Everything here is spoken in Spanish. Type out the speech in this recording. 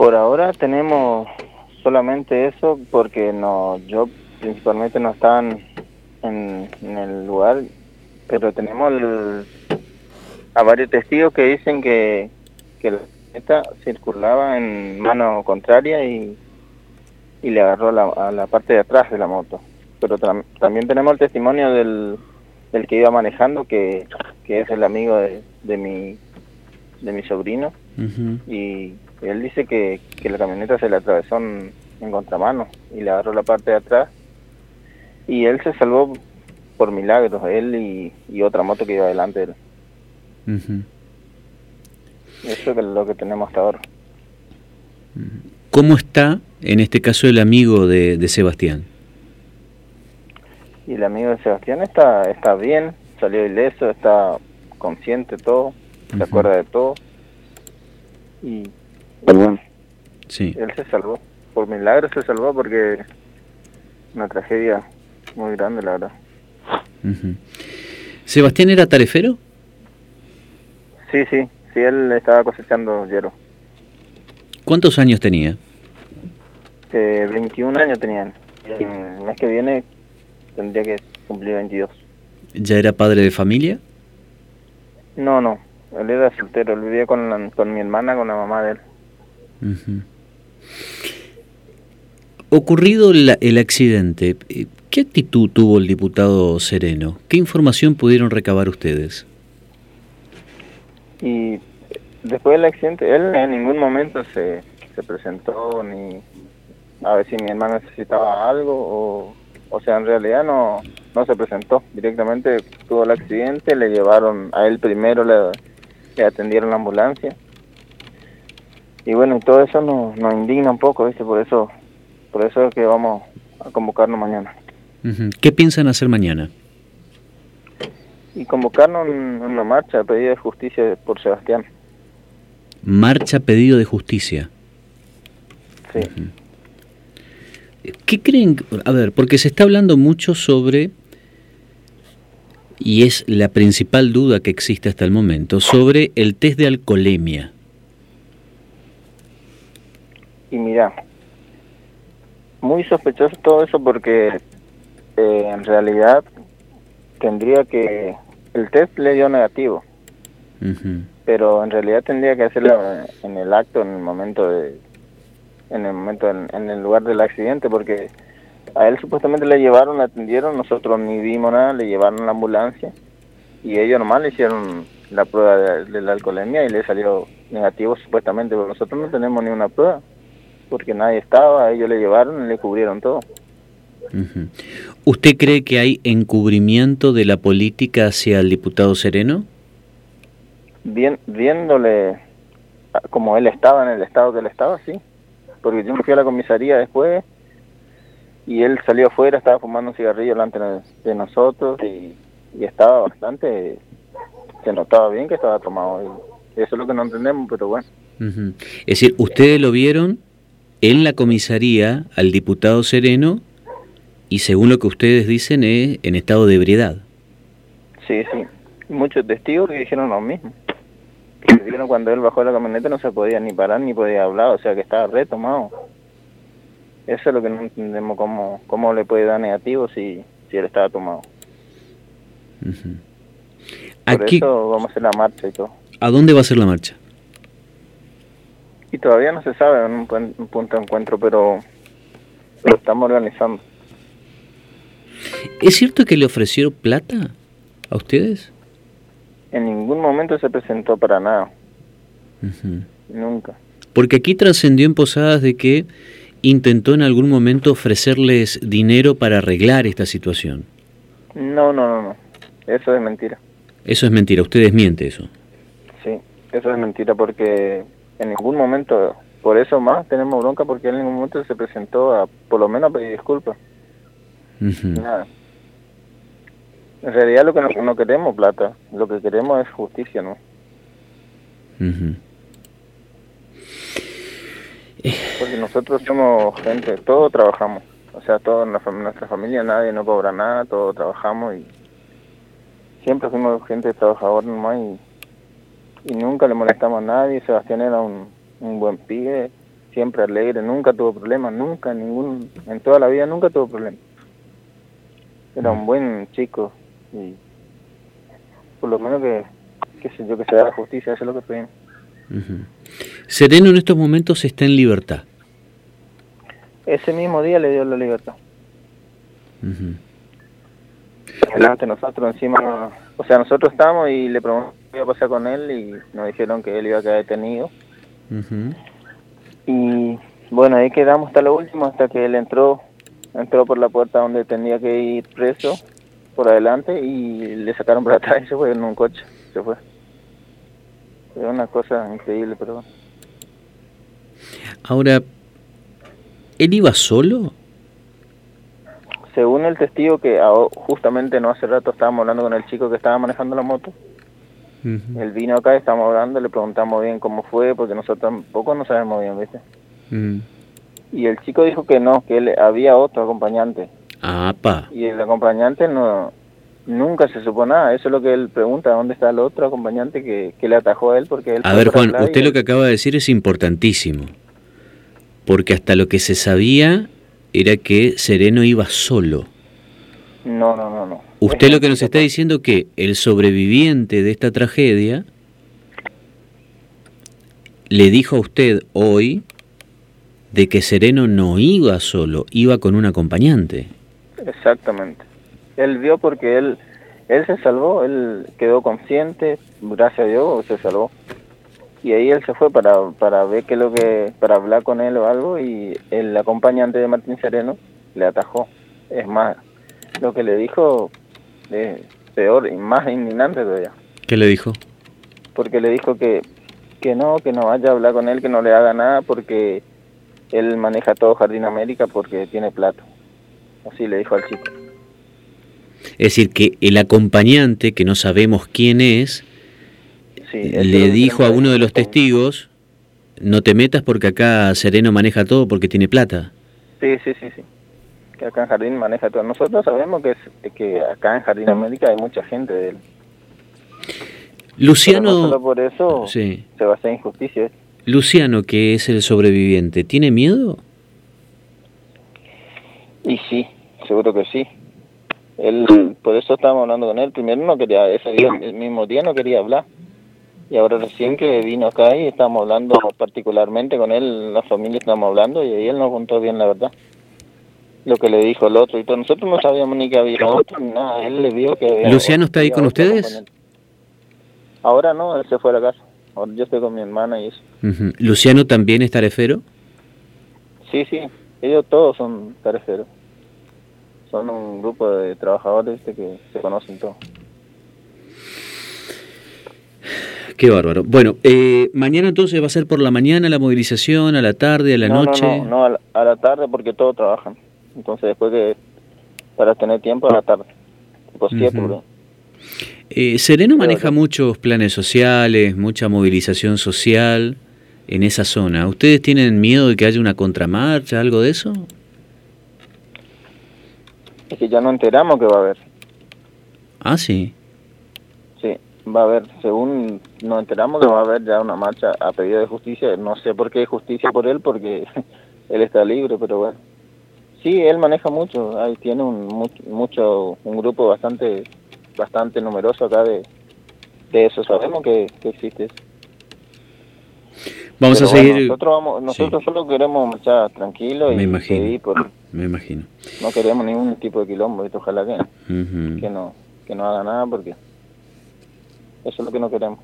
Por ahora tenemos solamente eso porque no, yo principalmente no estaba en, el lugar, pero tenemos a varios testigos que dicen que, que la camioneta circulaba en mano contraria y, y le agarró a la parte de atrás de la moto. Pero también tenemos el testimonio del, del que iba manejando, que, que es el amigo de, de mi de mi sobrino y él dice que, que la camioneta se le atravesó en, contramano y le agarró la parte de atrás y él se salvó por milagros, él y, otra moto que iba delante de él. Eso es lo que tenemos hasta ahora. ¿Cómo está en este caso el amigo de, de Sebastián? Y el amigo de Sebastián está, está bien, salió ileso, está consciente todo, se acuerda de todo. Y bueno, sí. él se salvó. Por milagro se salvó porque una tragedia muy grande, la verdad. ¿Sebastián era tarefero? Sí, sí, sí, él estaba cosechando hierro. ¿Cuántos años tenía? Eh, 21 años tenían. El mes que viene tendría que cumplir 22. ¿Ya era padre de familia? No, no, él era soltero, él vivía con, con mi hermana, con la mamá de él. Ocurrido el accidente, ¿qué actitud tuvo el diputado Sereno? ¿Qué información pudieron recabar ustedes? Y después del accidente, él en ningún momento se, se presentó ni a ver si mi hermana necesitaba algo o, o sea, en realidad no, no se presentó. Directamente tuvo el accidente, le llevaron a él primero, le atendieron la ambulancia y bueno, y todo eso nos, nos indigna un poco, ¿viste? Por eso, por eso es que vamos a convocarnos mañana. ¿Qué piensan hacer mañana? Y convocarnos en una marcha, pedido de justicia por Sebastián. Marcha pedido de justicia. Sí. ¿Qué creen? A ver, porque se está hablando mucho sobre, y es la principal duda que existe hasta el momento, sobre el test de alcoholemia. Y mira, muy sospechoso todo eso porque eh, en realidad tendría que... El test le dio negativo, pero en realidad tendría que hacerlo en el acto, en el momento de... En el momento, en, el lugar del accidente, porque a él supuestamente le llevaron, le atendieron, nosotros ni vimos nada, le llevaron la ambulancia y ellos nomás le hicieron la prueba de, de la alcoholemia y le salió negativo supuestamente, pero nosotros no tenemos ni una prueba porque nadie estaba, ellos le llevaron y le cubrieron todo. ¿Usted cree que hay encubrimiento de la política hacia el diputado Sereno? Bien, viéndole como él estaba en el estado que él estaba, sí. Porque yo me fui a la comisaría después y él salió afuera, estaba fumando un cigarrillo delante de nosotros y, estaba bastante, se notaba bien que estaba tomado. Y eso es lo que no entendemos, pero bueno. Es decir, ¿ustedes lo vieron en la comisaría al diputado Sereno y según lo que ustedes dicen es en estado de ebriedad. Sí, sí. Muchos testigos que dijeron lo mismo. Que dijeron cuando él bajó de la camioneta no se podía ni parar ni podía hablar, o sea que estaba retomado. Eso es lo que no entendemos cómo, cómo le puede dar negativo si, si él estaba tomado. Por eso vamos a hacer la marcha y todo. ¿A dónde va a ser la marcha? Y todavía no se sabe en un, punto de encuentro, pero lo estamos organizando. ¿Es cierto que le ofrecieron plata a ustedes? En ningún momento se presentó para nada. Nunca. Porque aquí trascendió en Posadas de que intentó en algún momento ofrecerles dinero para arreglar esta situación. No, no, no, no. Eso es mentira. Eso es mentira. Ustedes mienten eso. Sí, eso es mentira porque en ningún momento, por eso más tenemos bronca porque en ningún momento se presentó a, por lo menos a pedir disculpas. Nada. En realidad lo que no, queremos plata, lo que queremos es justicia, ¿no? Porque nosotros somos gente, todos trabajamos, o sea, toda nuestra familia, nadie no cobra nada, todos trabajamos y siempre fuimos gente trabajadora nomás y y nunca le molestamos a nadie. Sebastián era un, buen pibe, siempre alegre, nunca tuvo problemas, nunca, ningún, en toda la vida nunca tuvo problemas. Era un buen chico y por lo menos que, que sé yo, que se da justicia, eso es lo que pedimos. Sereno en estos momentos está en libertad. Ese mismo día le dio la libertad. Delante nosotros encima, o sea, nosotros estábamos y le preguntamos qué iba a pasar con él y nos dijeron que él iba a quedar detenido. Y bueno, ahí quedamos hasta lo último, hasta que él entró, entró por la puerta donde tenía que ir preso, por adelante, y le sacaron por atrás y se fue en un coche, se fue. Fue una cosa increíble, pero Ahora, ¿él iba solo? Según el testigo que justamente no hace rato estábamos hablando con el chico que estaba manejando la moto, él vino acá, estábamos hablando, le preguntamos bien cómo fue, porque nosotros tampoco no sabemos bien, ¿viste? Y el chico dijo que no, que él había otro acompañante. Ah, pa. Y el acompañante no nunca se supo nada. Eso es lo que él pregunta, ¿dónde está el otro acompañante que, le atajó a él? porque él A ver, Juan, usted lo que acaba de decir es importantísimo. Porque hasta lo que se sabía era que Sereno iba solo. No, no, no, no. Usted lo que nos está diciendo que el sobreviviente de esta tragedia le dijo a usted hoy de que Sereno no iba solo, iba con un acompañante. Exactamente. Él vio porque él él se salvó, él quedó consciente, gracias a Dios se salvó. Y ahí él se fue para, para ver qué lo que, para hablar con él o algo y el acompañante de Martín Sereno le atajó. Es más, lo que le dijo es peor y más indignante todavía. ¿Qué le dijo? Porque le dijo que, que no, que no vaya a hablar con él, que no le haga nada porque él maneja todo Jardín América porque tiene plata. Así le dijo al chico. Es decir, que el acompañante, que no sabemos quién es, le dijo a uno de los testigos, no te metas porque acá Sereno maneja todo porque tiene plata. Sí, sí, sí, sí. Que acá en Jardín maneja todo. Nosotros sabemos que, es, que acá en Jardín América hay mucha gente de él. Luciano... por eso se va a hacer injusticia. Luciano, que es el sobreviviente, ¿tiene miedo? Y sí, seguro que sí. Él, por eso estábamos hablando con él. Primero no quería, ese día, el mismo día no quería hablar. Y ahora recién que vino acá y estamos hablando particularmente con él, la familia estamos hablando y ahí él nos contó bien la verdad. Lo que le dijo el otro y todo. Nosotros no sabíamos ni que había otro ni nada. Él le vio que ¿Luciano está ahí con ustedes? Ahora no, él se fue a la casa. Ahora yo estoy con mi hermana y eso. ¿Luciano también es tarefero? Sí, sí. Ellos todos son tareferos son un grupo de trabajadores que se conocen todos. Qué bárbaro. Bueno, eh, mañana entonces va a ser por la mañana la movilización, a la tarde, a la noche. No, no, no a, la, tarde porque todos trabajan. Entonces después de, para tener tiempo a la tarde. Tipo eh, Sereno maneja muchos planes sociales, mucha movilización social en esa zona. ¿Ustedes tienen miedo de que haya una contramarcha, algo de eso? Es que ya no enteramos que va a haber. Ah, sí. Sí, va a haber, según nos enteramos que va a haber ya una marcha a pedido de justicia. No sé por qué justicia por él, porque él está libre, pero bueno. Sí, él maneja mucho, ahí tiene un mucho un grupo bastante bastante numeroso acá de, de eso, sabemos que, existe eso. Vamos a seguir. nosotros vamos, nosotros solo queremos marchar tranquilo y seguir por, me imagino. No queremos ningún tipo de quilombo, ojalá que, que, no, que no haga nada porque eso es lo que no queremos.